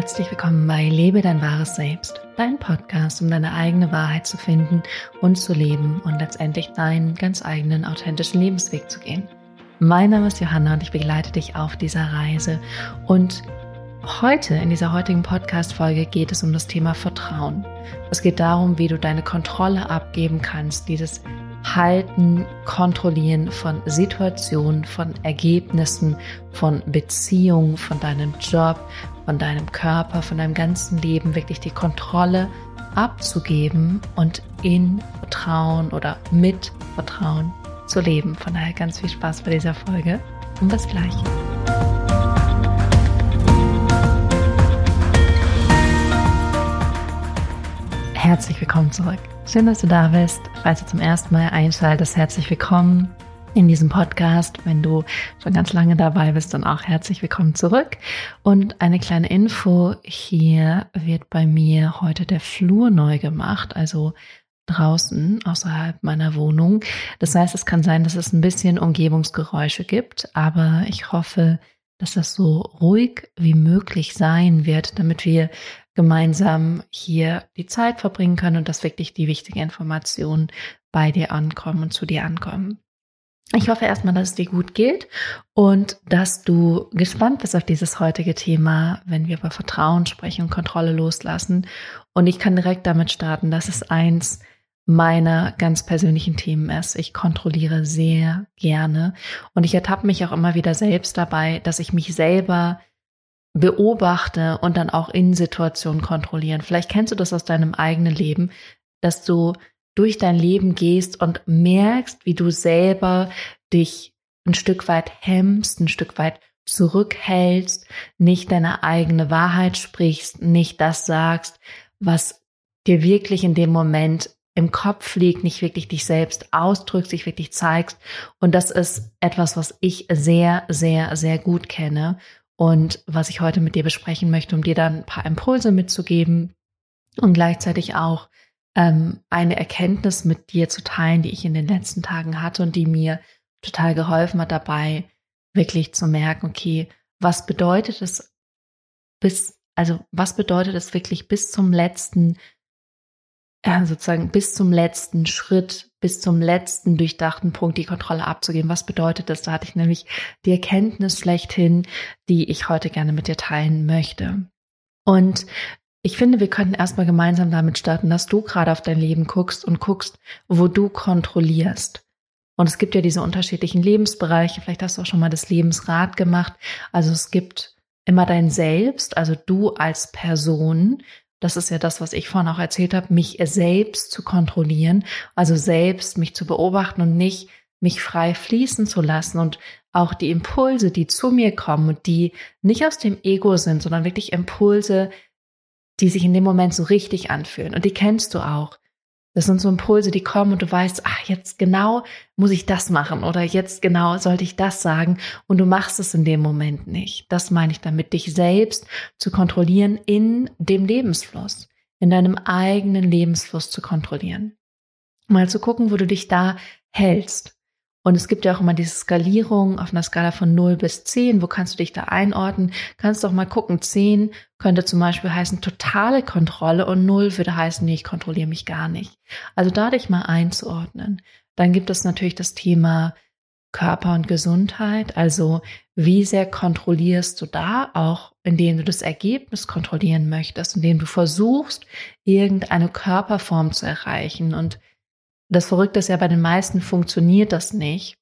Herzlich willkommen bei Lebe dein wahres Selbst, dein Podcast, um deine eigene Wahrheit zu finden und zu leben und letztendlich deinen ganz eigenen authentischen Lebensweg zu gehen. Mein Name ist Johanna und ich begleite dich auf dieser Reise. Und heute, in dieser heutigen Podcast-Folge, geht es um das Thema Vertrauen. Es geht darum, wie du deine Kontrolle abgeben kannst, dieses Halten, Kontrollieren von Situationen, von Ergebnissen, von Beziehungen, von deinem Job, von deinem Körper, von deinem ganzen Leben wirklich die Kontrolle abzugeben und in Vertrauen oder mit Vertrauen zu leben. Von daher ganz viel Spaß bei dieser Folge und bis gleich. Herzlich willkommen zurück. Schön, dass du da bist. Falls du zum ersten Mal einschaltest, herzlich willkommen in diesem Podcast. Wenn du schon ganz lange dabei bist, dann auch herzlich willkommen zurück. Und eine kleine Info, hier wird bei mir heute der Flur neu gemacht, also draußen außerhalb meiner Wohnung. Das heißt, es kann sein, dass es ein bisschen Umgebungsgeräusche gibt, aber ich hoffe, dass das so ruhig wie möglich sein wird, damit wir gemeinsam hier die Zeit verbringen können und dass wirklich die wichtigen Informationen bei dir ankommen und zu dir ankommen. Ich hoffe erstmal, dass es dir gut geht und dass du gespannt bist auf dieses heutige Thema, wenn wir über Vertrauen sprechen und Kontrolle loslassen. Und ich kann direkt damit starten, dass es eins meiner ganz persönlichen Themen ist. Ich kontrolliere sehr gerne und ich ertappe mich auch immer wieder selbst dabei, dass ich mich selber beobachte und dann auch in Situationen kontrollieren. Vielleicht kennst du das aus deinem eigenen Leben, dass du durch dein Leben gehst und merkst, wie du selber dich ein Stück weit hemmst, ein Stück weit zurückhältst, nicht deine eigene Wahrheit sprichst, nicht das sagst, was dir wirklich in dem Moment im Kopf liegt, nicht wirklich dich selbst ausdrückst, dich wirklich zeigst. Und das ist etwas, was ich sehr, sehr, sehr gut kenne und was ich heute mit dir besprechen möchte, um dir dann ein paar Impulse mitzugeben und gleichzeitig auch ähm, eine Erkenntnis mit dir zu teilen, die ich in den letzten Tagen hatte und die mir total geholfen hat dabei, wirklich zu merken, okay, was bedeutet es bis, also was bedeutet es wirklich bis zum letzten, äh, sozusagen bis zum letzten Schritt, bis zum letzten durchdachten Punkt die Kontrolle abzugeben. Was bedeutet das? Da hatte ich nämlich die Erkenntnis schlechthin, die ich heute gerne mit dir teilen möchte. Und ich finde, wir könnten erstmal gemeinsam damit starten, dass du gerade auf dein Leben guckst und guckst, wo du kontrollierst. Und es gibt ja diese unterschiedlichen Lebensbereiche. Vielleicht hast du auch schon mal das Lebensrad gemacht. Also es gibt immer dein Selbst, also du als Person. Das ist ja das, was ich vorhin auch erzählt habe, mich selbst zu kontrollieren, also selbst mich zu beobachten und nicht mich frei fließen zu lassen und auch die Impulse, die zu mir kommen und die nicht aus dem Ego sind, sondern wirklich Impulse, die sich in dem Moment so richtig anfühlen. Und die kennst du auch. Das sind so Impulse, die kommen und du weißt, ach, jetzt genau muss ich das machen oder jetzt genau sollte ich das sagen und du machst es in dem Moment nicht. Das meine ich damit, dich selbst zu kontrollieren in dem Lebensfluss, in deinem eigenen Lebensfluss zu kontrollieren. Mal zu gucken, wo du dich da hältst. Und es gibt ja auch immer diese Skalierung auf einer Skala von 0 bis 10. Wo kannst du dich da einordnen? Kannst du auch mal gucken. 10 könnte zum Beispiel heißen totale Kontrolle und 0 würde heißen, nee, ich kontrolliere mich gar nicht. Also da dich mal einzuordnen. Dann gibt es natürlich das Thema Körper und Gesundheit. Also wie sehr kontrollierst du da auch, indem du das Ergebnis kontrollieren möchtest, indem du versuchst, irgendeine Körperform zu erreichen und das Verrückte ist ja, bei den meisten funktioniert das nicht.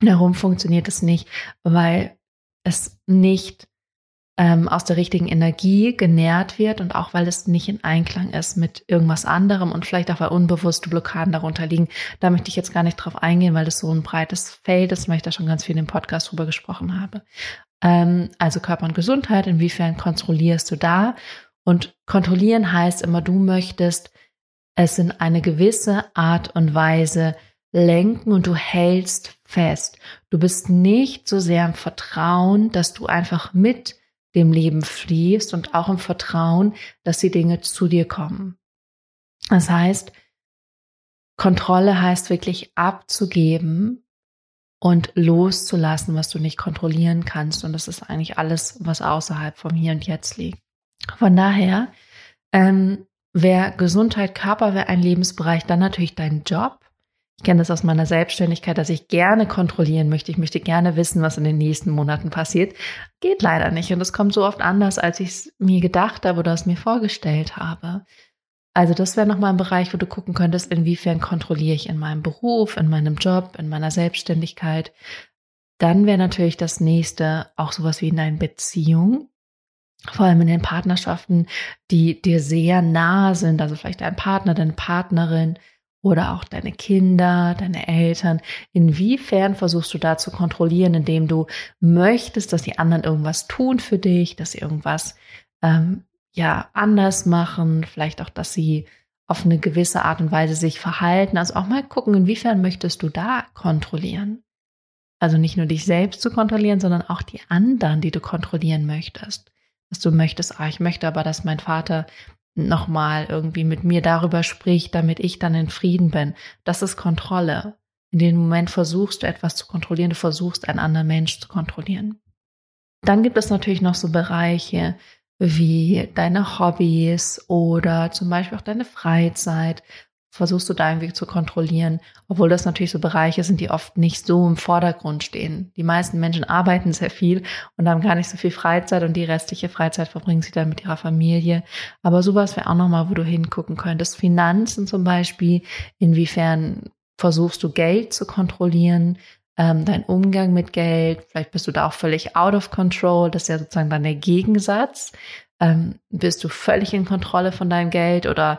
Warum funktioniert es nicht? Weil es nicht ähm, aus der richtigen Energie genährt wird und auch weil es nicht in Einklang ist mit irgendwas anderem und vielleicht auch weil unbewusste Blockaden darunter liegen. Da möchte ich jetzt gar nicht drauf eingehen, weil das so ein breites Feld ist, weil ich da schon ganz viel im Podcast drüber gesprochen habe. Ähm, also Körper und Gesundheit, inwiefern kontrollierst du da? Und kontrollieren heißt immer, du möchtest es in eine gewisse Art und Weise lenken und du hältst fest. Du bist nicht so sehr im Vertrauen, dass du einfach mit dem Leben fließt und auch im Vertrauen, dass die Dinge zu dir kommen. Das heißt, Kontrolle heißt wirklich abzugeben und loszulassen, was du nicht kontrollieren kannst. Und das ist eigentlich alles, was außerhalb vom Hier und Jetzt liegt. Von daher ähm, wäre Gesundheit, Körper wäre ein Lebensbereich, dann natürlich dein Job. Ich kenne das aus meiner Selbstständigkeit, dass ich gerne kontrollieren möchte. Ich möchte gerne wissen, was in den nächsten Monaten passiert. Geht leider nicht. Und es kommt so oft anders, als ich es mir gedacht habe oder es mir vorgestellt habe. Also das wäre nochmal ein Bereich, wo du gucken könntest, inwiefern kontrolliere ich in meinem Beruf, in meinem Job, in meiner Selbstständigkeit. Dann wäre natürlich das nächste auch sowas wie in deinen Beziehungen vor allem in den Partnerschaften, die dir sehr nahe sind, also vielleicht dein Partner, deine Partnerin oder auch deine Kinder, deine Eltern. Inwiefern versuchst du da zu kontrollieren, indem du möchtest, dass die anderen irgendwas tun für dich, dass sie irgendwas ähm, ja anders machen, vielleicht auch, dass sie auf eine gewisse Art und Weise sich verhalten. Also auch mal gucken, inwiefern möchtest du da kontrollieren. Also nicht nur dich selbst zu kontrollieren, sondern auch die anderen, die du kontrollieren möchtest dass du möchtest, ah, ich möchte aber, dass mein Vater nochmal irgendwie mit mir darüber spricht, damit ich dann in Frieden bin. Das ist Kontrolle. In dem Moment versuchst du etwas zu kontrollieren, du versuchst einen anderen Mensch zu kontrollieren. Dann gibt es natürlich noch so Bereiche wie deine Hobbys oder zum Beispiel auch deine Freizeit, versuchst du da irgendwie zu kontrollieren, obwohl das natürlich so Bereiche sind, die oft nicht so im Vordergrund stehen. Die meisten Menschen arbeiten sehr viel und haben gar nicht so viel Freizeit und die restliche Freizeit verbringen sie dann mit ihrer Familie. Aber sowas wäre auch nochmal, wo du hingucken könntest. Finanzen zum Beispiel, inwiefern versuchst du Geld zu kontrollieren, ähm, dein Umgang mit Geld, vielleicht bist du da auch völlig out of control, das ist ja sozusagen dann der Gegensatz. Ähm, bist du völlig in Kontrolle von deinem Geld oder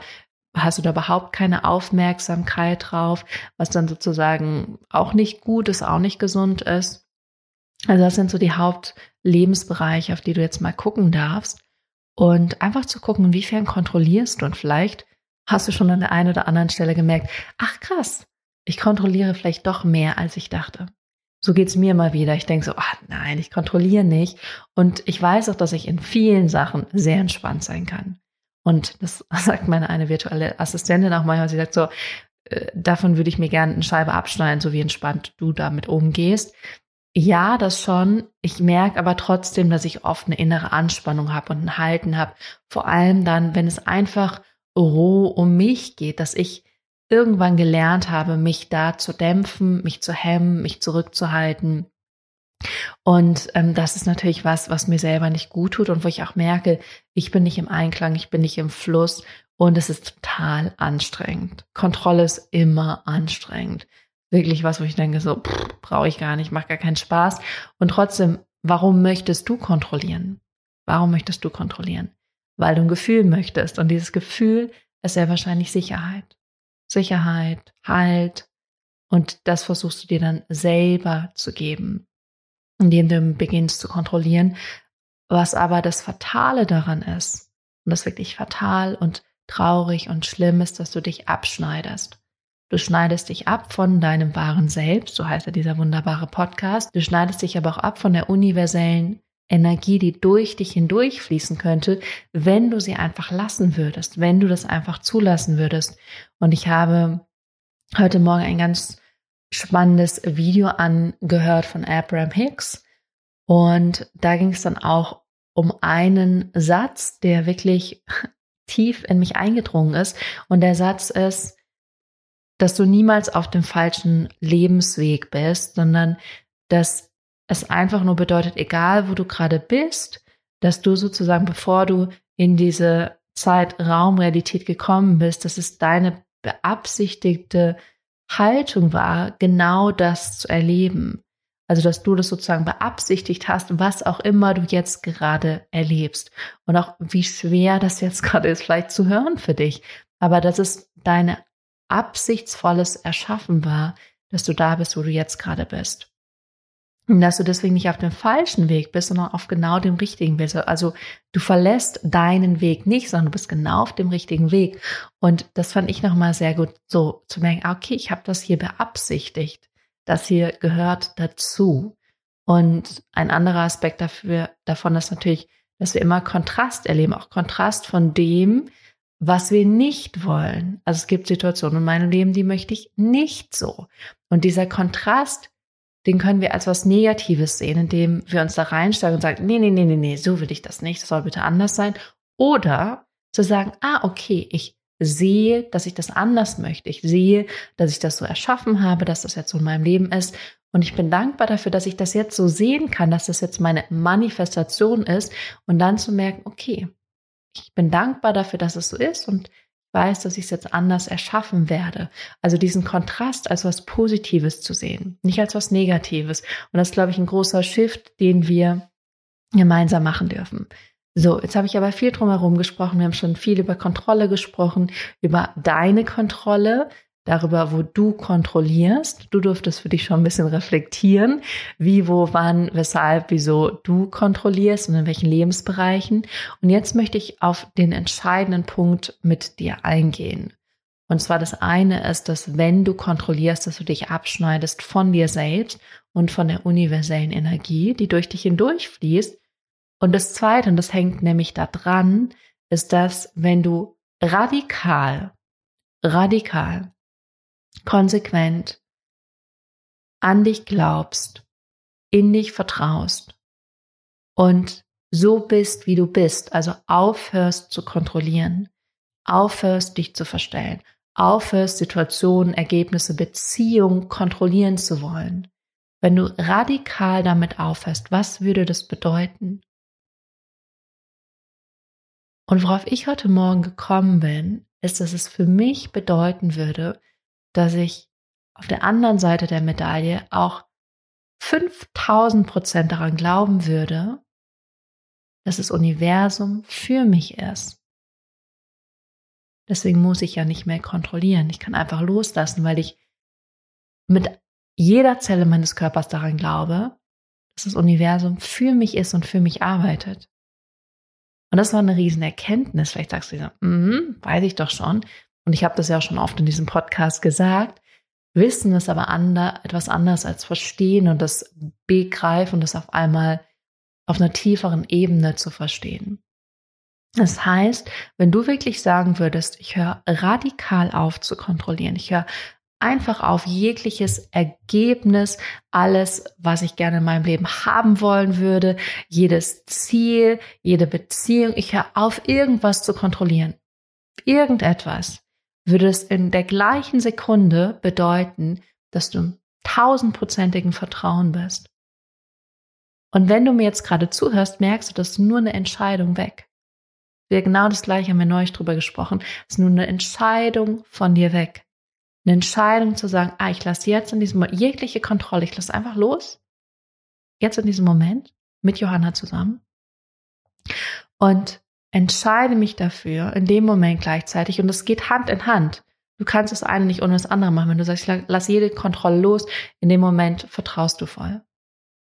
hast du da überhaupt keine Aufmerksamkeit drauf, was dann sozusagen auch nicht gut ist, auch nicht gesund ist. Also das sind so die Hauptlebensbereiche, auf die du jetzt mal gucken darfst. Und einfach zu gucken, inwiefern kontrollierst du und vielleicht hast du schon an der einen oder anderen Stelle gemerkt, ach krass, ich kontrolliere vielleicht doch mehr, als ich dachte. So geht's mir immer wieder. Ich denke so, ach nein, ich kontrolliere nicht. Und ich weiß auch, dass ich in vielen Sachen sehr entspannt sein kann. Und das sagt meine eine virtuelle Assistentin auch manchmal. Sie sagt so, äh, davon würde ich mir gerne eine Scheibe abschneiden, so wie entspannt du damit umgehst. Ja, das schon. Ich merke aber trotzdem, dass ich oft eine innere Anspannung habe und ein Halten habe. Vor allem dann, wenn es einfach roh um mich geht, dass ich irgendwann gelernt habe, mich da zu dämpfen, mich zu hemmen, mich zurückzuhalten und ähm, das ist natürlich was, was mir selber nicht gut tut und wo ich auch merke, ich bin nicht im Einklang, ich bin nicht im Fluss und es ist total anstrengend. Kontrolle ist immer anstrengend. Wirklich was, wo ich denke, so brauche ich gar nicht, macht gar keinen Spaß. Und trotzdem, warum möchtest du kontrollieren? Warum möchtest du kontrollieren? Weil du ein Gefühl möchtest. Und dieses Gefühl ist sehr wahrscheinlich Sicherheit. Sicherheit, Halt. Und das versuchst du dir dann selber zu geben indem du beginnst zu kontrollieren. Was aber das Fatale daran ist, und das wirklich fatal und traurig und schlimm ist, dass du dich abschneidest. Du schneidest dich ab von deinem wahren Selbst, so heißt ja dieser wunderbare Podcast. Du schneidest dich aber auch ab von der universellen Energie, die durch dich hindurch fließen könnte, wenn du sie einfach lassen würdest, wenn du das einfach zulassen würdest. Und ich habe heute Morgen ein ganz spannendes Video angehört von Abraham Hicks. Und da ging es dann auch um einen Satz, der wirklich tief in mich eingedrungen ist. Und der Satz ist, dass du niemals auf dem falschen Lebensweg bist, sondern dass es einfach nur bedeutet, egal wo du gerade bist, dass du sozusagen, bevor du in diese Zeitraumrealität gekommen bist, das ist deine beabsichtigte Haltung war, genau das zu erleben. Also, dass du das sozusagen beabsichtigt hast, was auch immer du jetzt gerade erlebst. Und auch wie schwer das jetzt gerade ist, vielleicht zu hören für dich. Aber dass es deine absichtsvolles Erschaffen war, dass du da bist, wo du jetzt gerade bist. Und dass du deswegen nicht auf dem falschen Weg bist, sondern auf genau dem richtigen Weg. Also du verlässt deinen Weg nicht, sondern du bist genau auf dem richtigen Weg. Und das fand ich nochmal sehr gut, so zu merken, ah, okay, ich habe das hier beabsichtigt. Das hier gehört dazu. Und ein anderer Aspekt dafür, davon ist natürlich, dass wir immer Kontrast erleben, auch Kontrast von dem, was wir nicht wollen. Also es gibt Situationen in meinem Leben, die möchte ich nicht so. Und dieser Kontrast den können wir als was Negatives sehen, indem wir uns da reinsteigen und sagen, nee, nee, nee, nee, nee, so will ich das nicht, das soll bitte anders sein. Oder zu sagen, ah, okay, ich sehe, dass ich das anders möchte. Ich sehe, dass ich das so erschaffen habe, dass das jetzt so in meinem Leben ist. Und ich bin dankbar dafür, dass ich das jetzt so sehen kann, dass das jetzt meine Manifestation ist. Und dann zu merken, okay, ich bin dankbar dafür, dass es so ist und weiß, dass ich es jetzt anders erschaffen werde. Also diesen Kontrast als was Positives zu sehen, nicht als was Negatives. Und das ist, glaube ich, ein großer Shift, den wir gemeinsam machen dürfen. So, jetzt habe ich aber viel drumherum gesprochen. Wir haben schon viel über Kontrolle gesprochen, über deine Kontrolle, darüber, wo du kontrollierst. Du durftest für dich schon ein bisschen reflektieren, wie, wo, wann, weshalb, wieso du kontrollierst und in welchen Lebensbereichen. Und jetzt möchte ich auf den entscheidenden Punkt mit dir eingehen. Und zwar das eine ist, dass wenn du kontrollierst, dass du dich abschneidest von dir selbst und von der universellen Energie, die durch dich hindurchfließt und das Zweite, und das hängt nämlich da dran, ist, dass wenn du radikal, radikal, konsequent an dich glaubst, in dich vertraust und so bist, wie du bist, also aufhörst zu kontrollieren, aufhörst dich zu verstellen, aufhörst Situationen, Ergebnisse, Beziehungen kontrollieren zu wollen. Wenn du radikal damit aufhörst, was würde das bedeuten? Und worauf ich heute Morgen gekommen bin, ist, dass es für mich bedeuten würde, dass ich auf der anderen Seite der Medaille auch 5000 Prozent daran glauben würde, dass das Universum für mich ist. Deswegen muss ich ja nicht mehr kontrollieren. Ich kann einfach loslassen, weil ich mit jeder Zelle meines Körpers daran glaube, dass das Universum für mich ist und für mich arbeitet. Und das war eine riesen Erkenntnis. Vielleicht sagst du dir, mm, weiß ich doch schon. Und ich habe das ja auch schon oft in diesem Podcast gesagt. Wissen ist aber ander, etwas anderes als verstehen und das begreifen das auf einmal auf einer tieferen Ebene zu verstehen. Das heißt, wenn du wirklich sagen würdest, ich höre radikal auf zu kontrollieren, ich höre einfach auf jegliches Ergebnis, alles, was ich gerne in meinem Leben haben wollen würde, jedes Ziel, jede Beziehung. Ich höre auf, irgendwas zu kontrollieren. Irgendetwas würde es in der gleichen Sekunde bedeuten, dass du im tausendprozentigen Vertrauen bist. Und wenn du mir jetzt gerade zuhörst, merkst du, das ist nur eine Entscheidung weg. Wir genau das gleiche haben wir neulich drüber gesprochen. Es ist nur eine Entscheidung von dir weg eine Entscheidung zu sagen, ah, ich lasse jetzt in diesem Moment jegliche Kontrolle, ich lasse einfach los. Jetzt in diesem Moment mit Johanna zusammen. Und entscheide mich dafür in dem Moment gleichzeitig und es geht Hand in Hand. Du kannst das eine nicht ohne das andere machen. Wenn du sagst, ich lasse jede Kontrolle los, in dem Moment vertraust du voll.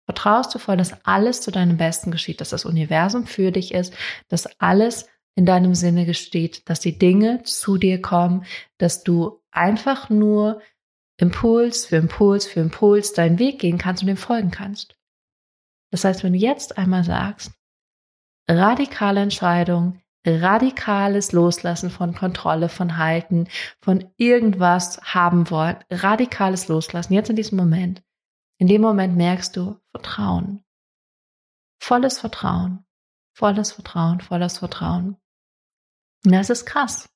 Vertraust du voll, dass alles zu deinem Besten geschieht, dass das Universum für dich ist, dass alles in deinem Sinne gesteht, dass die Dinge zu dir kommen, dass du einfach nur Impuls für Impuls für Impuls deinen Weg gehen kannst und dem folgen kannst. Das heißt, wenn du jetzt einmal sagst, radikale Entscheidung, radikales Loslassen von Kontrolle, von Halten, von irgendwas haben wollen, radikales Loslassen, jetzt in diesem Moment, in dem Moment merkst du Vertrauen. Volles Vertrauen, volles Vertrauen, volles Vertrauen. Und das ist krass.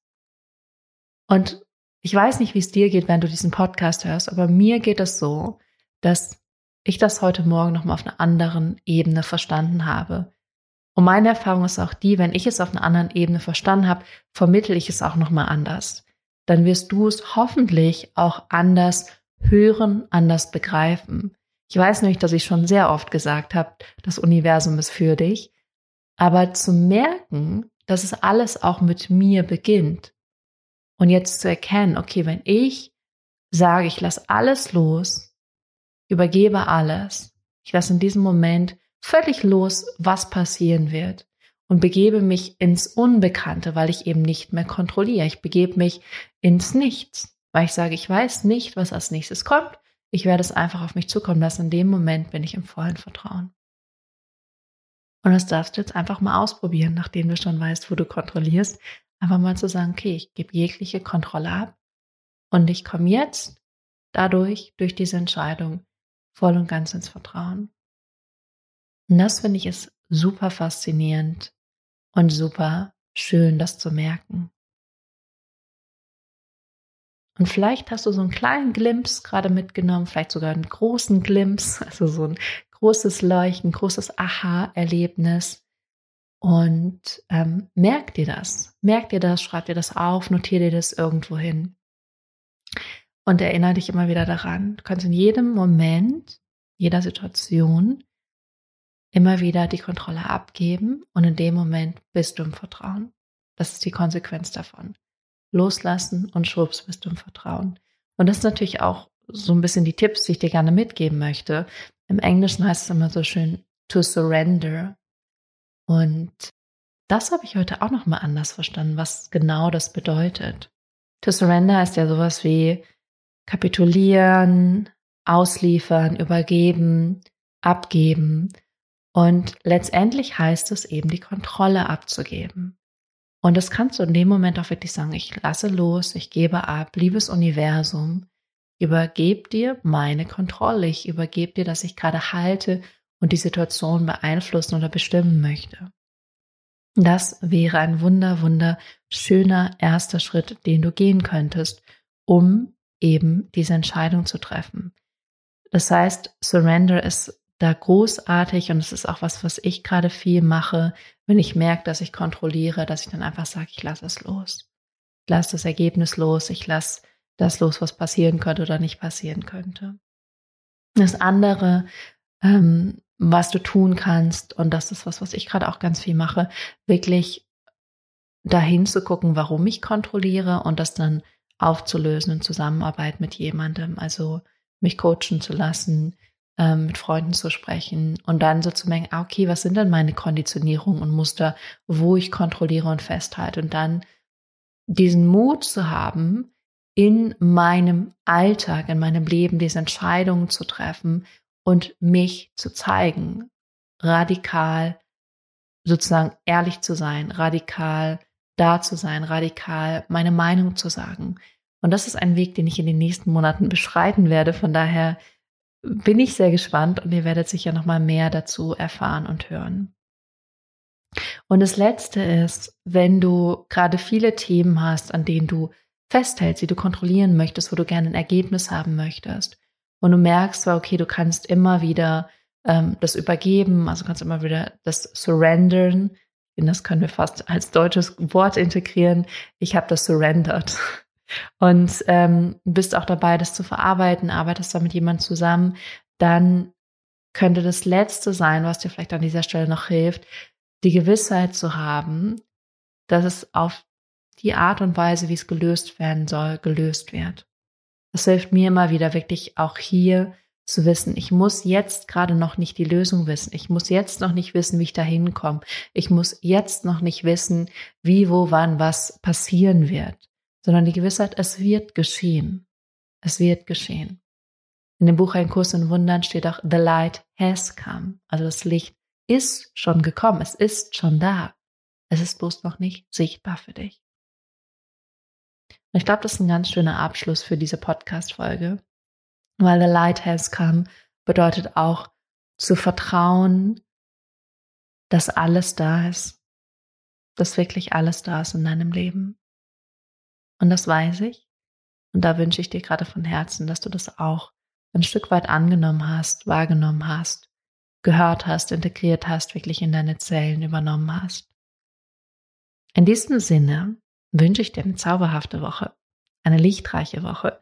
Und ich weiß nicht, wie es dir geht, wenn du diesen Podcast hörst, aber mir geht es so, dass ich das heute Morgen nochmal auf einer anderen Ebene verstanden habe. Und meine Erfahrung ist auch die, wenn ich es auf einer anderen Ebene verstanden habe, vermittel ich es auch nochmal anders. Dann wirst du es hoffentlich auch anders hören, anders begreifen. Ich weiß nämlich, dass ich schon sehr oft gesagt habe, das Universum ist für dich. Aber zu merken, dass es alles auch mit mir beginnt. Und jetzt zu erkennen, okay, wenn ich sage, ich lasse alles los, übergebe alles, ich lasse in diesem Moment völlig los, was passieren wird und begebe mich ins Unbekannte, weil ich eben nicht mehr kontrolliere. Ich begebe mich ins Nichts, weil ich sage, ich weiß nicht, was als nächstes kommt. Ich werde es einfach auf mich zukommen lassen. In dem Moment bin ich im vollen Vertrauen. Und das darfst du jetzt einfach mal ausprobieren, nachdem du schon weißt, wo du kontrollierst. Einfach mal zu sagen, okay, ich gebe jegliche Kontrolle ab und ich komme jetzt dadurch, durch diese Entscheidung, voll und ganz ins Vertrauen. Und das finde ich ist super faszinierend und super schön, das zu merken. Und vielleicht hast du so einen kleinen Glimps gerade mitgenommen, vielleicht sogar einen großen Glimps, also so ein großes Leuchten, großes Aha-Erlebnis. Und ähm, merk dir das, merk dir das, schreib dir das auf, notier dir das irgendwo hin. Und erinnere dich immer wieder daran. Du kannst in jedem Moment, jeder Situation immer wieder die Kontrolle abgeben und in dem Moment bist du im Vertrauen. Das ist die Konsequenz davon. Loslassen und schwupps bist du im Vertrauen. Und das ist natürlich auch so ein bisschen die Tipps, die ich dir gerne mitgeben möchte. Im Englischen heißt es immer so schön to surrender. Und das habe ich heute auch noch mal anders verstanden, was genau das bedeutet. To surrender ist ja sowas wie kapitulieren, ausliefern, übergeben, abgeben. Und letztendlich heißt es eben, die Kontrolle abzugeben. Und das kannst du in dem Moment auch wirklich sagen, ich lasse los, ich gebe ab, liebes Universum, übergebe dir meine Kontrolle, ich übergebe dir, dass ich gerade halte und die Situation beeinflussen oder bestimmen möchte. Das wäre ein wunder, wunder schöner erster Schritt, den du gehen könntest, um eben diese Entscheidung zu treffen. Das heißt, Surrender ist da großartig und es ist auch was, was ich gerade viel mache, wenn ich merke, dass ich kontrolliere, dass ich dann einfach sage, ich lasse es los. Ich lasse das Ergebnis los, ich lasse das los, was passieren könnte oder nicht passieren könnte. Das andere, ähm, was du tun kannst, und das ist was, was ich gerade auch ganz viel mache, wirklich dahin zu gucken, warum ich kontrolliere und das dann aufzulösen in Zusammenarbeit mit jemandem. Also mich coachen zu lassen, ähm, mit Freunden zu sprechen und dann so zu merken, ah, okay, was sind denn meine Konditionierungen und Muster, wo ich kontrolliere und festhalte und dann diesen Mut zu haben, in meinem Alltag, in meinem Leben diese Entscheidungen zu treffen und mich zu zeigen, radikal sozusagen ehrlich zu sein, radikal da zu sein, radikal meine Meinung zu sagen. Und das ist ein Weg, den ich in den nächsten Monaten beschreiten werde. Von daher bin ich sehr gespannt und ihr werdet sicher noch mal mehr dazu erfahren und hören. Und das letzte ist, wenn du gerade viele Themen hast, an denen du festhältst, die du kontrollieren möchtest, wo du gerne ein Ergebnis haben möchtest und du merkst okay, du kannst immer wieder ähm, das übergeben, also kannst immer wieder das surrendern, das können wir fast als deutsches Wort integrieren. Ich habe das surrendered. Und ähm, bist auch dabei, das zu verarbeiten, arbeitest da mit jemandem zusammen, dann könnte das Letzte sein, was dir vielleicht an dieser Stelle noch hilft, die Gewissheit zu haben, dass es auf die Art und Weise, wie es gelöst werden soll, gelöst wird. Das hilft mir immer wieder wirklich auch hier zu wissen, ich muss jetzt gerade noch nicht die Lösung wissen. Ich muss jetzt noch nicht wissen, wie ich da hinkomme. Ich muss jetzt noch nicht wissen, wie, wo, wann, was passieren wird, sondern die Gewissheit, es wird geschehen. Es wird geschehen. In dem Buch Ein Kurs in Wundern steht auch, the light has come. Also das Licht ist schon gekommen. Es ist schon da. Es ist bloß noch nicht sichtbar für dich. Und ich glaube, das ist ein ganz schöner Abschluss für diese Podcast-Folge weil the light has come bedeutet auch zu vertrauen, dass alles da ist, dass wirklich alles da ist in deinem Leben. Und das weiß ich. Und da wünsche ich dir gerade von Herzen, dass du das auch ein Stück weit angenommen hast, wahrgenommen hast, gehört hast, integriert hast, wirklich in deine Zellen übernommen hast. In diesem Sinne wünsche ich dir eine zauberhafte Woche, eine lichtreiche Woche,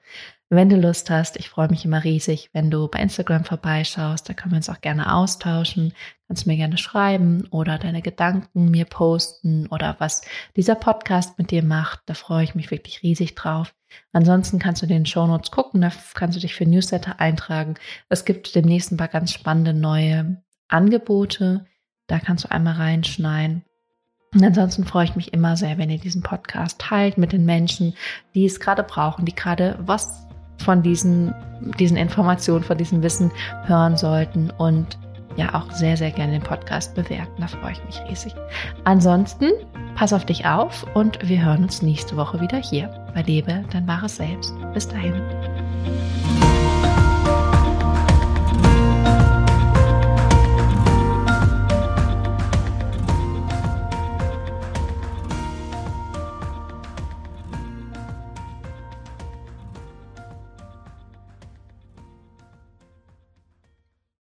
wenn du Lust hast, ich freue mich immer riesig, wenn du bei Instagram vorbeischaust. Da können wir uns auch gerne austauschen. Kannst mir gerne schreiben oder deine Gedanken mir posten oder was dieser Podcast mit dir macht. Da freue ich mich wirklich riesig drauf. Ansonsten kannst du den Shownotes gucken, da kannst du dich für Newsletter eintragen. Es gibt demnächst ein paar ganz spannende neue Angebote. Da kannst du einmal reinschneiden. Und ansonsten freue ich mich immer sehr, wenn ihr diesen Podcast teilt mit den Menschen, die es gerade brauchen, die gerade was von diesen, diesen Informationen, von diesem Wissen hören sollten und ja auch sehr, sehr gerne den Podcast bewerten. Da freue ich mich riesig. Ansonsten, pass auf dich auf und wir hören uns nächste Woche wieder hier bei Lebe dein wahres Selbst. Bis dahin.